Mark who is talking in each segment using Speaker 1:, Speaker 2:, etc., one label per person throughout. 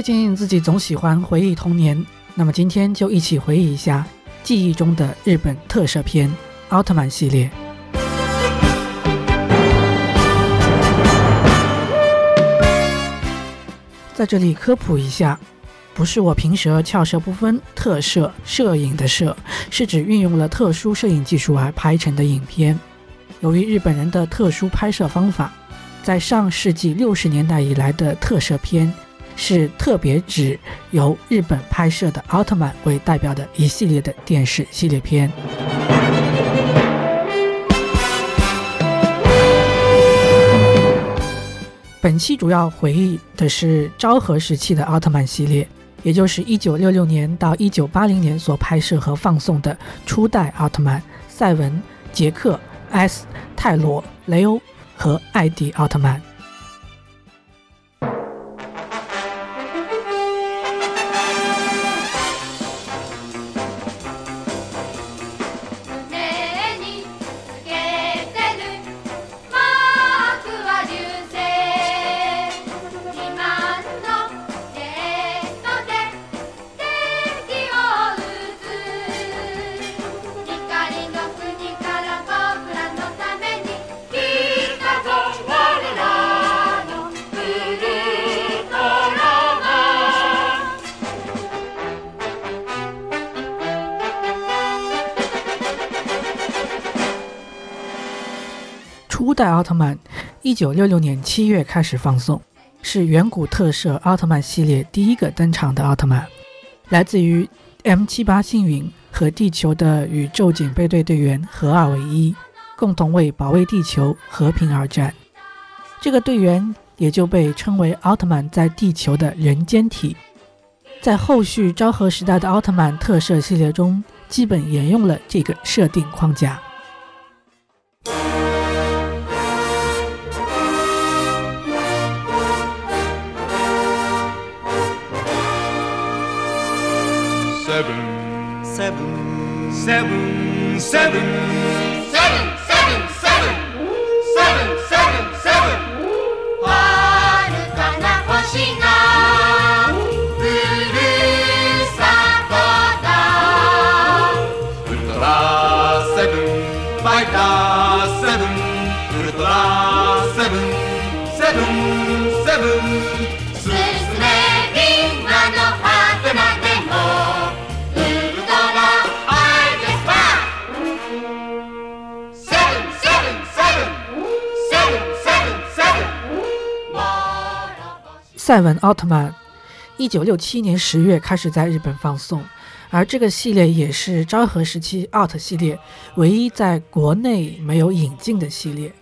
Speaker 1: 最近自己总喜欢回忆童年，那么今天就一起回忆一下记忆中的日本特摄片奥特曼系列。在这里科普一下，不是我平时翘舌不分，特摄摄影的摄是指运用了特殊摄影技术而拍成的影片。由于日本人的特殊拍摄方法，在上世纪六十年代以来的特摄片。是特别指由日本拍摄的奥特曼为代表的一系列的电视系列片。本期主要回忆的是昭和时期的奥特曼系列，也就是一九六六年到一九八零年所拍摄和放送的初代奥特曼赛文、杰克、S、泰罗、雷欧和艾迪奥特曼。代奥特曼，一九六六年七月开始放送，是远古特摄奥特曼系列第一个登场的奥特曼，来自于 M 七八星云和地球的宇宙警备队队员合二为一，共同为保卫地球和平而战。这个队员也就被称为奥特曼在地球的人间体，在后续昭和时代的奥特曼特摄系列中，基本沿用了这个设定框架。
Speaker 2: Seven, seven, seven, seven.
Speaker 1: 赛文奥特曼，一九六七年十月开始在日本放送，而这个系列也是昭和时期奥特系列唯一在国内没有引进的系列。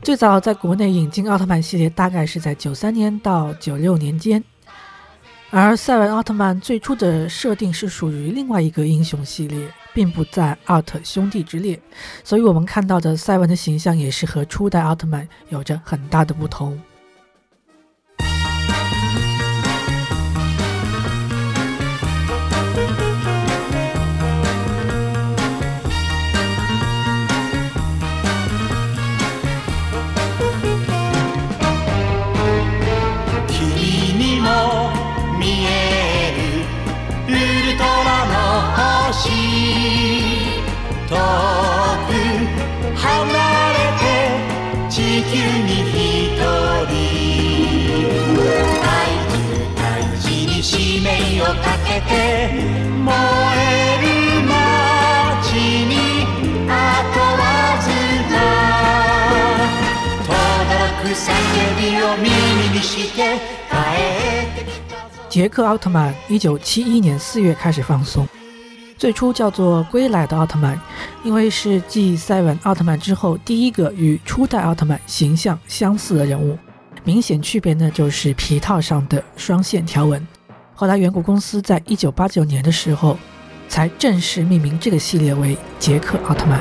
Speaker 1: 最早在国内引进奥特曼系列，大概是在九三年到九六年间。而赛文奥特曼最初的设定是属于另外一个英雄系列，并不在奥特兄弟之列，所以我们看到的赛文的形象也是和初代奥特曼有着很大的不同。杰克奥特曼一九七一年四月开始放送，最初叫做《归来的奥特曼》，因为是继赛文奥特曼之后第一个与初代奥特曼形象相似的人物。明显区别呢，就是皮套上的双线条纹。后来，远古公司在一九八九年的时候，才正式命名这个系列为杰克奥特曼。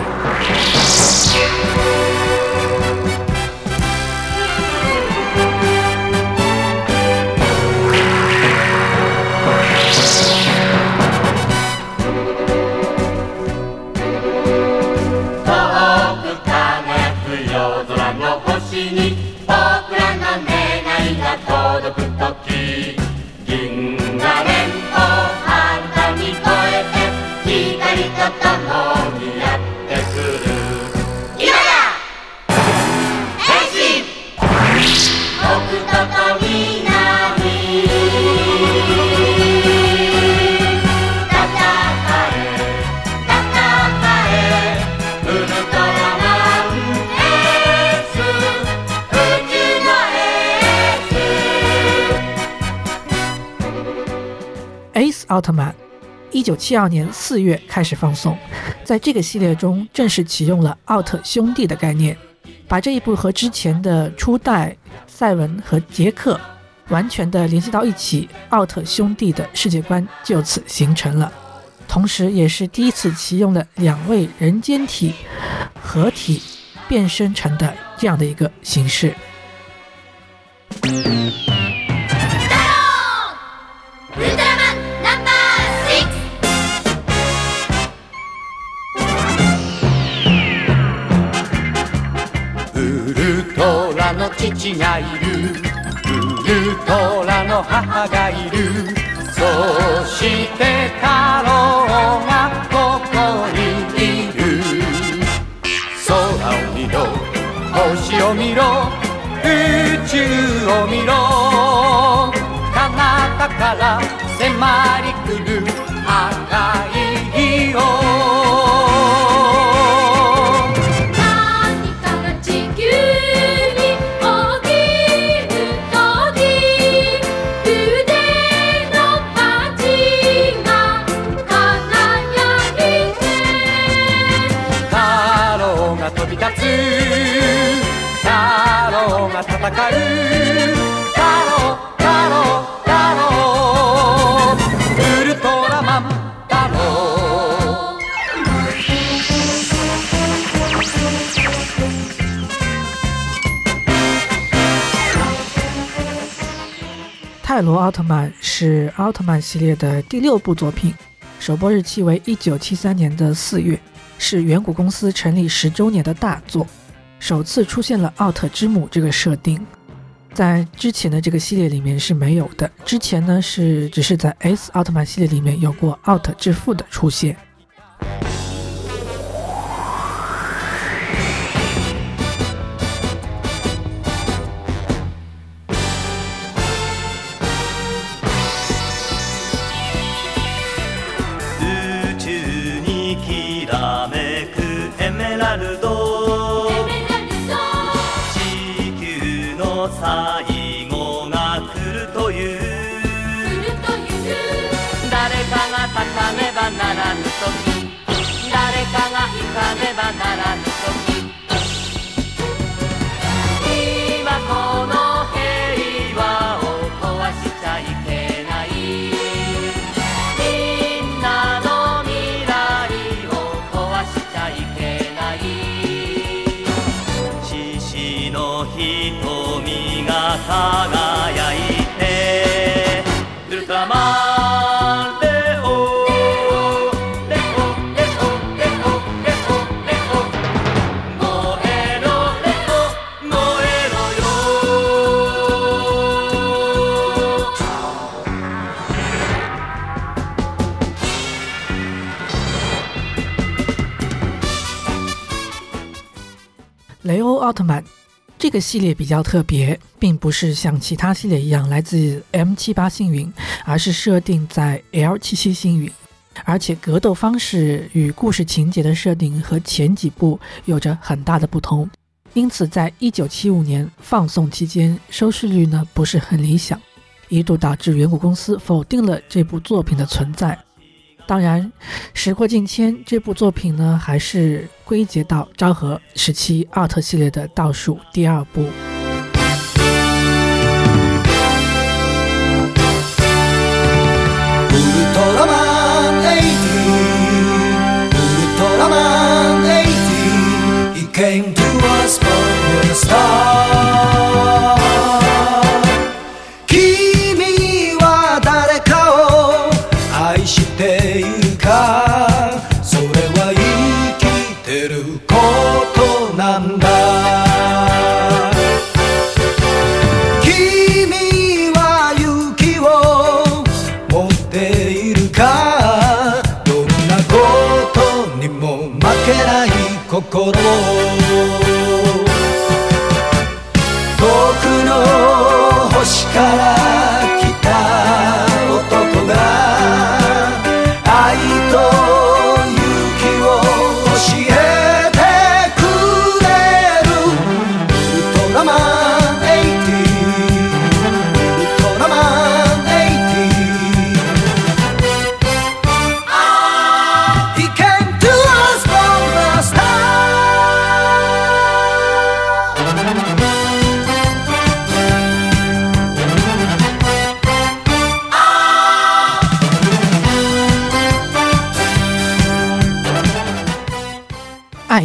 Speaker 1: 奥特曼，一九七二年四月开始放送，在这个系列中正式启用了奥特兄弟的概念，把这一部和之前的初代赛文和杰克完全的联系到一起，奥特兄弟的世界观就此形成了。同时，也是第一次启用了两位人间体合体变身成的这样的一个形式。
Speaker 3: 父がいるウルトラの母がいるそして太郎が
Speaker 1: 泰罗奥特曼是奥特曼系列的第六部作品，首播日期为一九七三年的四月，是远古公司成立十周年的大作，首次出现了奥特之母这个设定，在之前的这个系列里面是没有的。之前呢是只是在 S 奥特曼系列里面有过奥特之父的出现。
Speaker 3: かねばなら
Speaker 1: 雷欧奥特曼这个系列比较特别，并不是像其他系列一样来自 M 七八星云，而是设定在 L 七七星云，而且格斗方式与故事情节的设定和前几部有着很大的不同，因此在一九七五年放送期间，收视率呢不是很理想，一度导致远古公司否定了这部作品的存在。当然，时过境迁，这部作品呢还是归结到昭和时期奥特系列的倒数第二部。
Speaker 4: ウルトラマン80ウルトラマン80 He came to us from the star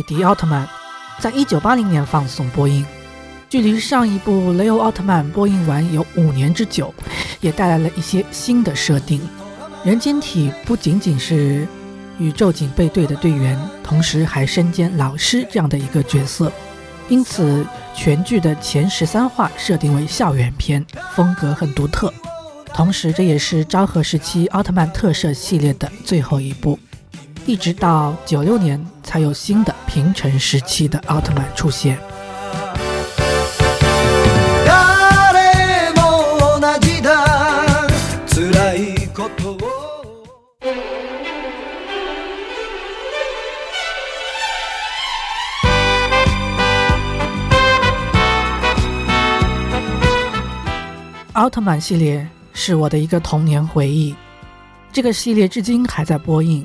Speaker 1: 迪奥特曼》在一九八零年放送播映，距离上一部雷欧奥特曼播映完有五年之久，也带来了一些新的设定。人间体不仅仅是宇宙警备队的队员，同时还身兼老师这样的一个角色，因此全剧的前十三话设定为校园片，风格很独特。同时，这也是昭和时期奥特曼特摄系列的最后一部，一直到九六年才有新的平成时期的奥特曼出现。
Speaker 4: 誰も同じだ辛いことを
Speaker 1: 奥特曼系列是我的一个童年回忆，这个系列至今还在播映。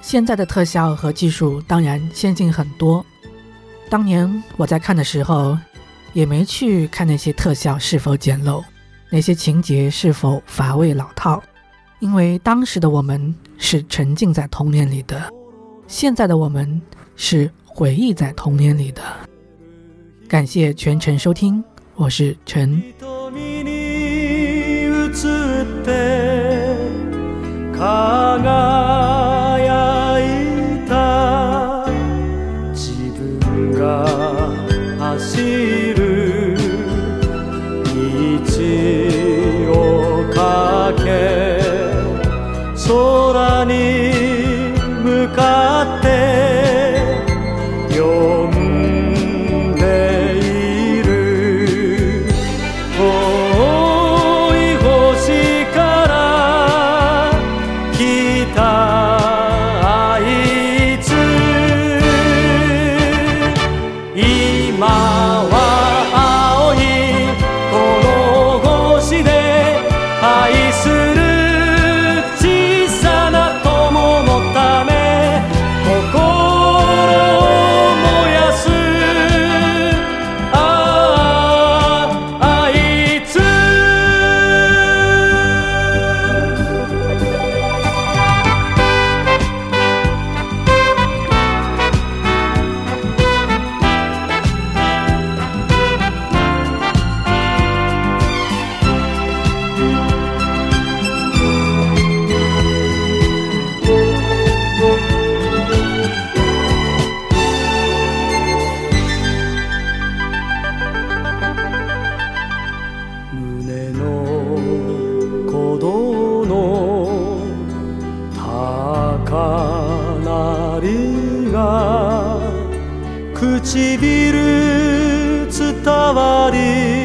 Speaker 1: 现在的特效和技术当然先进很多，当年我在看的时候，也没去看那些特效是否简陋，那些情节是否乏味老套，因为当时的我们是沉浸在童年里的，现在的我们是回忆在童年里的。感谢全程收听，我是陈。
Speaker 5: 唇伝わり